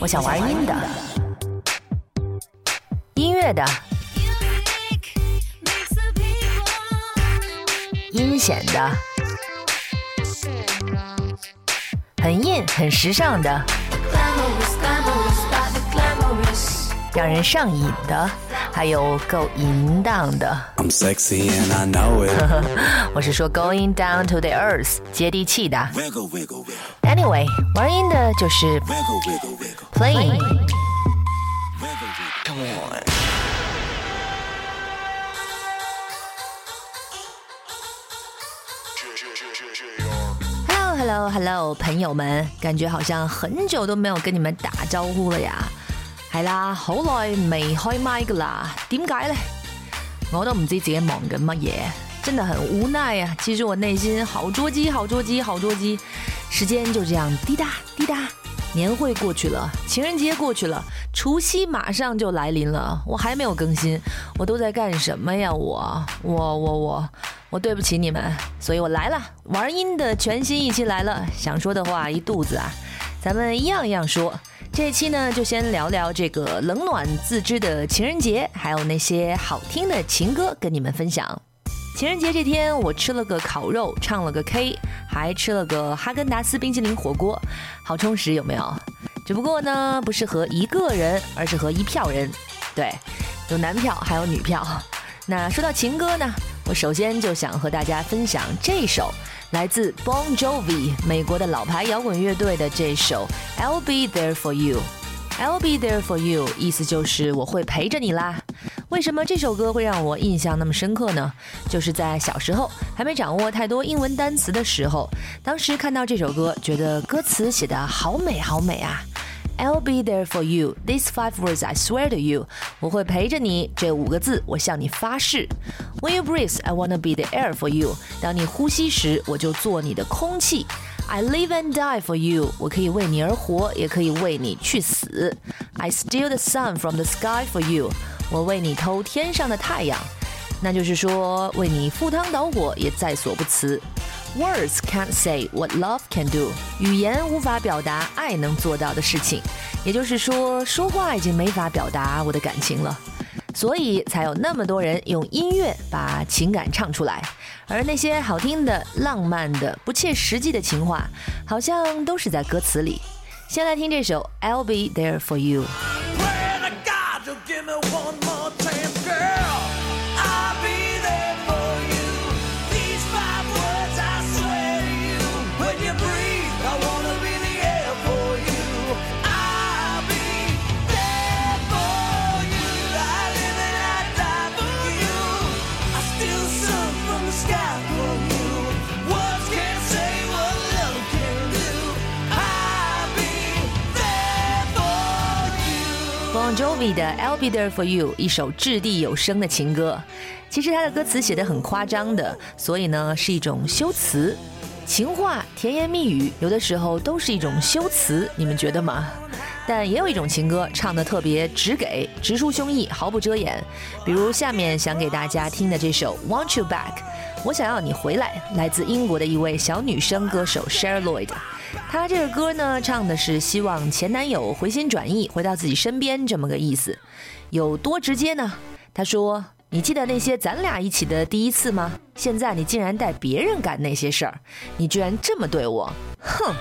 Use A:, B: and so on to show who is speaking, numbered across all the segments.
A: 我想玩阴的，音乐的，阴险的，很硬、很时尚的，让人上瘾的。还有够淫荡的，我是说 going down to the earth，接地气的。Anyway，玩音的就是 playing。Hello，Hello，Hello，朋友们，感觉好像很久都没有跟你们打招呼了呀。系啦，好耐未开麦噶啦，点解呢？我都唔知自己忙紧乜嘢，真的很无奈啊！其实我内心，好捉鸡，好捉鸡，好捉鸡！时间就这样，滴答滴答。年会过去了，情人节过去了，除夕马上就来临了，我还没有更新，我都在干什么呀？我我我我，我对不起你们，所以我来了，玩音的全新一期来了，想说的话一肚子啊，咱们一样一样说。这期呢，就先聊聊这个冷暖自知的情人节，还有那些好听的情歌，跟你们分享。情人节这天，我吃了个烤肉，唱了个 K，还吃了个哈根达斯冰淇淋火锅，好充实，有没有？只不过呢，不是和一个人，而是和一票人，对，有男票，还有女票。那说到情歌呢，我首先就想和大家分享这首。来自 Bon Jovi 美国的老牌摇滚乐队的这首《I'll Be There for You》，I'll Be There for You，意思就是我会陪着你啦。为什么这首歌会让我印象那么深刻呢？就是在小时候还没掌握太多英文单词的时候，当时看到这首歌，觉得歌词写的好美，好美啊。I'll be there for you. These five words I swear to you. 我会陪着你。这五个字我向你发誓。When you breathe, I wanna be the air for you. 当你呼吸时，我就做你的空气。I live and die for you. 我可以为你而活，也可以为你去死。I steal the sun from the sky for you. 我为你偷天上的太阳。那就是说，为你赴汤蹈火也在所不辞。 Words can't say what love can do，语言无法表达爱能做到的事情，也就是说，说话已经没法表达我的感情了，所以才有那么多人用音乐把情感唱出来。而那些好听的、浪漫的、不切实际的情话，好像都是在歌词里。先来听这首《I'll be there for you》。Jovi 的《I'll Be There for You》一首掷地有声的情歌，其实他的歌词写的很夸张的，所以呢是一种修辞，情话、甜言蜜语，有的时候都是一种修辞，你们觉得吗？但也有一种情歌，唱得特别直给，直抒胸臆，毫不遮掩。比如下面想给大家听的这首《Want You Back》，我想要你回来，来自英国的一位小女生歌手 s h e r l l o y d 她这个歌呢，唱的是希望前男友回心转意，回到自己身边这么个意思。有多直接呢？她说：“你记得那些咱俩一起的第一次吗？现在你竟然带别人干那些事儿，你居然这么对我，哼！”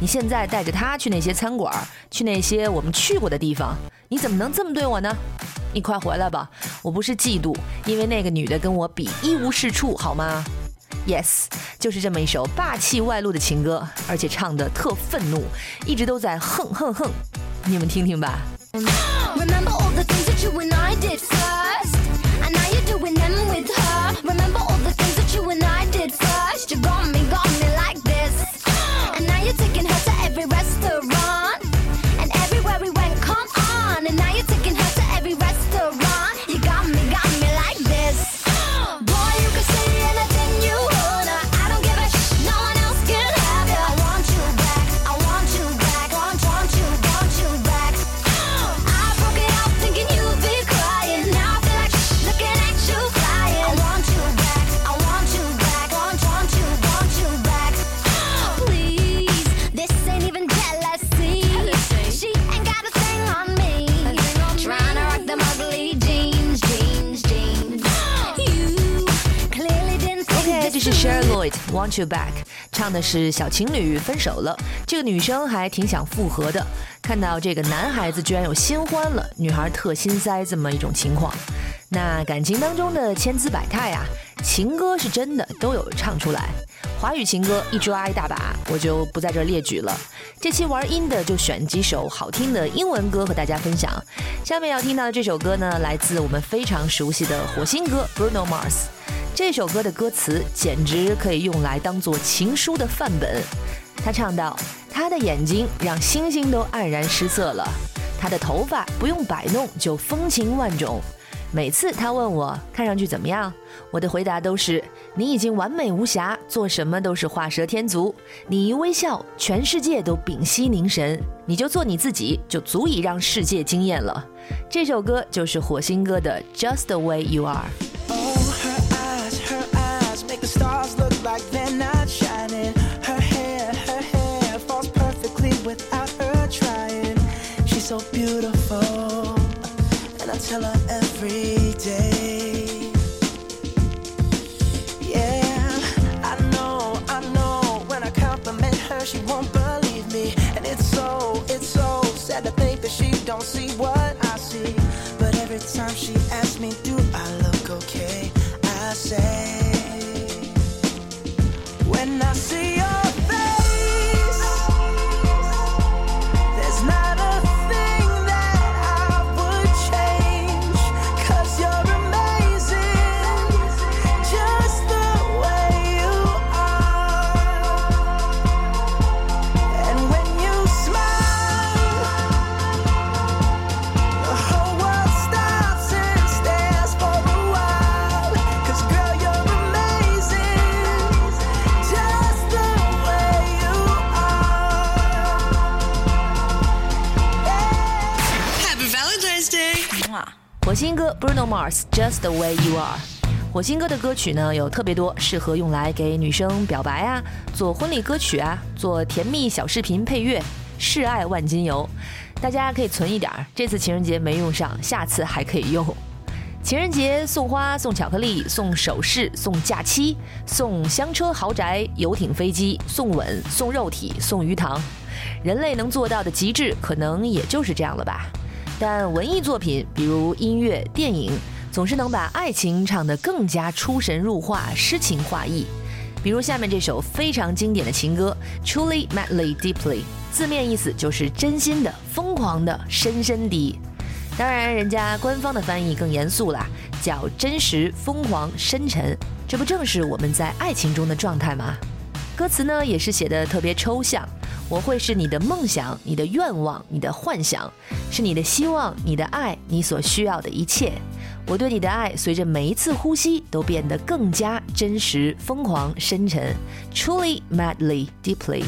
A: 你现在带着他去那些餐馆，去那些我们去过的地方，你怎么能这么对我呢？你快回来吧，我不是嫉妒，因为那个女的跟我比一无是处，好吗？Yes，就是这么一首霸气外露的情歌，而且唱的特愤怒，一直都在哼哼哼，你们听听吧。To back，唱的是小情侣分手了，这个女生还挺想复合的。看到这个男孩子居然有新欢了，女孩特心塞，这么一种情况。那感情当中的千姿百态啊，情歌是真的都有唱出来。华语情歌一抓一大把，我就不在这列举了。这期玩音的就选几首好听的英文歌和大家分享。下面要听到的这首歌呢，来自我们非常熟悉的火星哥 Bruno Mars。这首歌的歌词简直可以用来当做情书的范本。他唱道：“他的眼睛让星星都黯然失色了，他的头发不用摆弄就风情万种。每次他问我看上去怎么样，我的回答都是：你已经完美无瑕，做什么都是画蛇添足。你一微笑，全世界都屏息凝神。你就做你自己，就足以让世界惊艳了。”这首歌就是火星哥的《Just the Way You Are》。stars look like they're not shining. Her hair, her hair falls perfectly without her trying. She's so beautiful, and I tell her every day. Just the way you are，火星哥的歌曲呢有特别多，适合用来给女生表白啊，做婚礼歌曲啊，做甜蜜小视频配乐，示爱万金油，大家可以存一点儿。这次情人节没用上，下次还可以用。情人节送花、送巧克力、送首饰、送假期、送香车豪宅、游艇飞机、送吻、送肉体、送鱼塘，人类能做到的极致，可能也就是这样了吧。但文艺作品，比如音乐、电影，总是能把爱情唱得更加出神入化、诗情画意。比如下面这首非常经典的情歌《Truly Madly Deeply》，字面意思就是真心的、疯狂的、深深的。当然，人家官方的翻译更严肃啦，叫真实、疯狂、深沉。这不正是我们在爱情中的状态吗？歌词呢，也是写的特别抽象。我会是你的梦想，你的愿望，你的幻想，是你的希望，你的爱，你所需要的一切。我对你的爱，随着每一次呼吸，都变得更加真实、疯狂、深沉，truly, madly, deeply。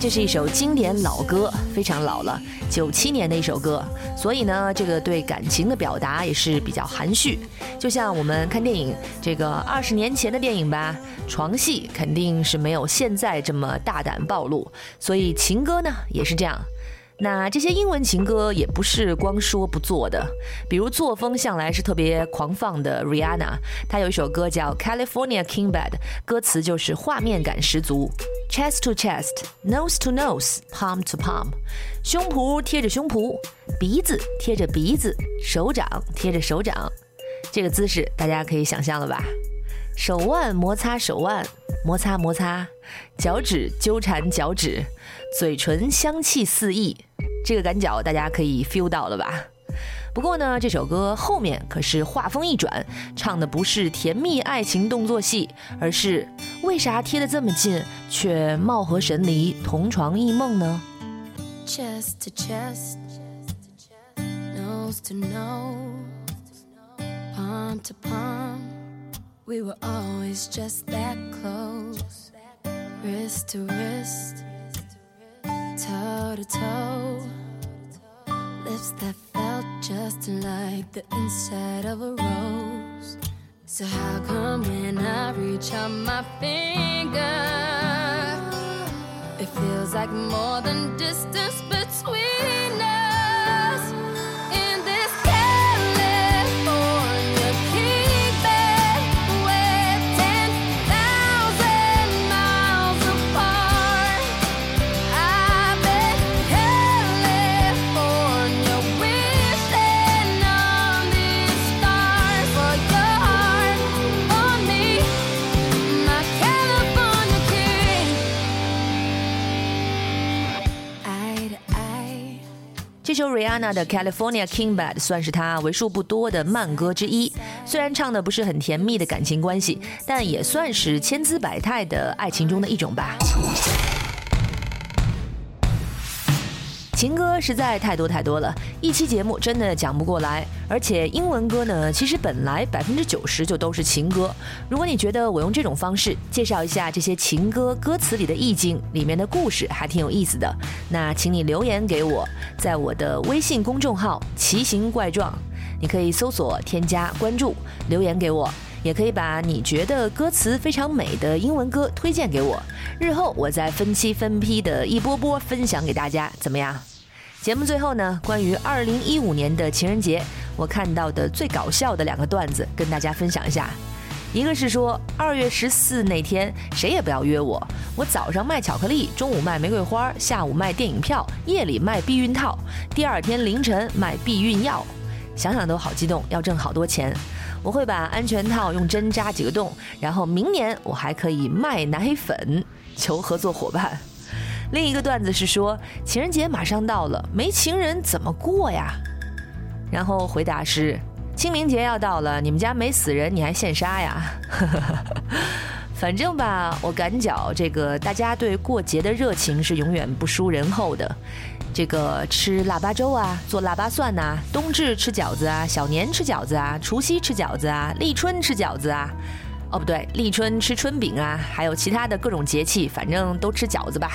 A: 这是一首经典老歌，非常老了，九七年的一首歌。所以呢，这个对感情的表达也是比较含蓄。就像我们看电影，这个二十年前的电影吧，床戏肯定是没有现在这么大胆暴露。所以情歌呢，也是这样。那这些英文情歌也不是光说不做的，比如作风向来是特别狂放的 Rihanna，她有一首歌叫 California King Bed，歌词就是画面感十足：chest to chest，nose to nose，palm to palm，胸脯贴着胸脯，鼻子贴着鼻子，手掌贴着手掌，这个姿势大家可以想象了吧？手腕摩擦手腕，摩擦摩擦，脚趾纠缠脚趾。嘴唇香气四溢，这个感脚大家可以 feel 到了吧？不过呢，这首歌后面可是画风一转，唱的不是甜蜜爱情动作戏，而是为啥贴得这么近却貌合神离、同床异梦呢？Chest to chest, nose to nose, palm to palm, we were always just that close, r i s t to r i s t toe to toe. Lips that felt just like the inside of a rose. So, how come when I reach out my finger, it feels like more than distance between? 这首 Rihanna 的 California King Bed 算是她为数不多的慢歌之一，虽然唱的不是很甜蜜的感情关系，但也算是千姿百态的爱情中的一种吧。情歌实在太多太多了，一期节目真的讲不过来。而且英文歌呢，其实本来百分之九十就都是情歌。如果你觉得我用这种方式介绍一下这些情歌歌词里的意境、里面的故事还挺有意思的，那请你留言给我，在我的微信公众号“奇形怪状”，你可以搜索、添加关注、留言给我。也可以把你觉得歌词非常美的英文歌推荐给我，日后我再分期分批的一波波分享给大家，怎么样？节目最后呢，关于二零一五年的情人节，我看到的最搞笑的两个段子跟大家分享一下。一个是说二月十四那天谁也不要约我，我早上卖巧克力，中午卖玫瑰花，下午卖电影票，夜里卖避孕套，第二天凌晨卖避孕药，想想都好激动，要挣好多钱。我会把安全套用针扎几个洞，然后明年我还可以卖奶粉，求合作伙伴。另一个段子是说情人节马上到了，没情人怎么过呀？然后回答是清明节要到了，你们家没死人，你还现杀呀？呵呵呵反正吧，我感觉这个大家对过节的热情是永远不输人后的。这个吃腊八粥啊，做腊八蒜呐，冬至吃饺子啊，小年吃饺子啊，除夕吃饺子啊，立春吃饺子啊。哦，不对，立春吃春饼啊，还有其他的各种节气，反正都吃饺子吧。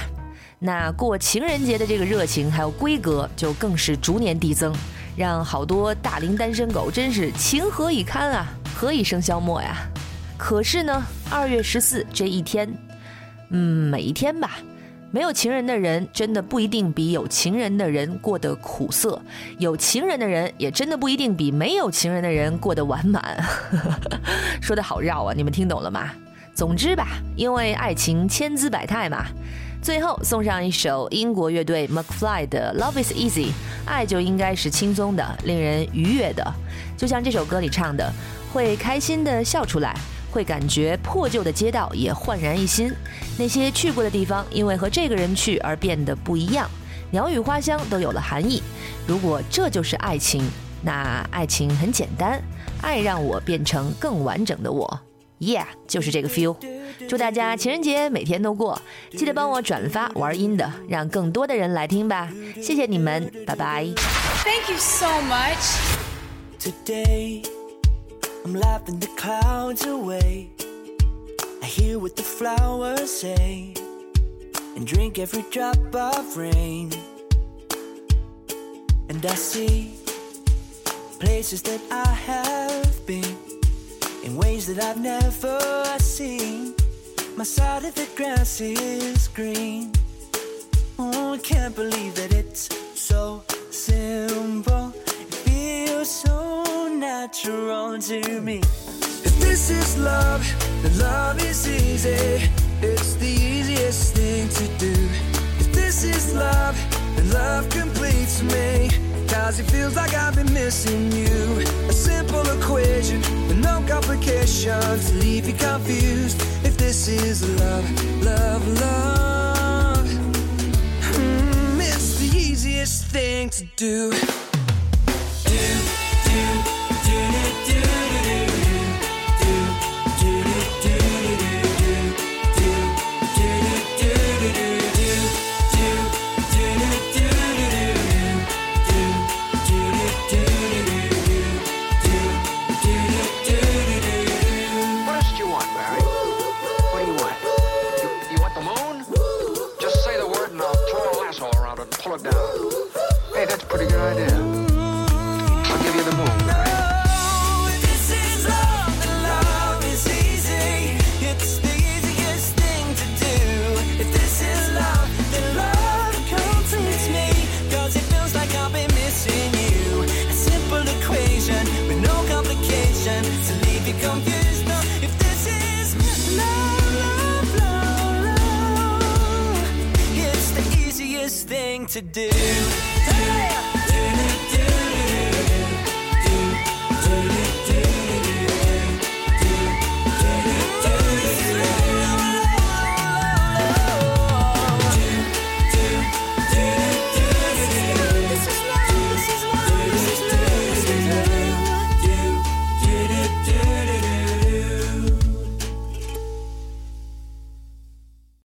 A: 那过情人节的这个热情还有规格，就更是逐年递增，让好多大龄单身狗真是情何以堪啊？何以笙箫默呀？可是呢，二月十四这一天，嗯，每一天吧，没有情人的人真的不一定比有情人的人过得苦涩，有情人的人也真的不一定比没有情人的人过得完满。说的好绕啊，你们听懂了吗？总之吧，因为爱情千姿百态嘛。最后送上一首英国乐队 McFly 的《Love Is Easy》，爱就应该是轻松的、令人愉悦的，就像这首歌里唱的，会开心的笑出来。会感觉破旧的街道也焕然一新，那些去过的地方因为和这个人去而变得不一样，鸟语花香都有了含义。如果这就是爱情，那爱情很简单，爱让我变成更完整的我。Yeah，就是这个 feel。祝大家情人节每天都过，记得帮我转发玩音的，让更多的人来听吧。谢谢你们，拜拜。Thank you so much. Today. I'm laughing the clouds away. I hear what the flowers say and drink every drop of rain. And I see places that I have been in ways that I've never seen. My side of the grass is green. Oh, I can't believe that it's
B: so simple. It feels so to me. If this is love, then love is easy. It's the easiest thing to do. If this is love, then love completes me. Cause it feels like I've been missing you. A simple equation with no complications to leave you confused. If this is love, love, love, mm, it's the easiest thing to do. thing to do.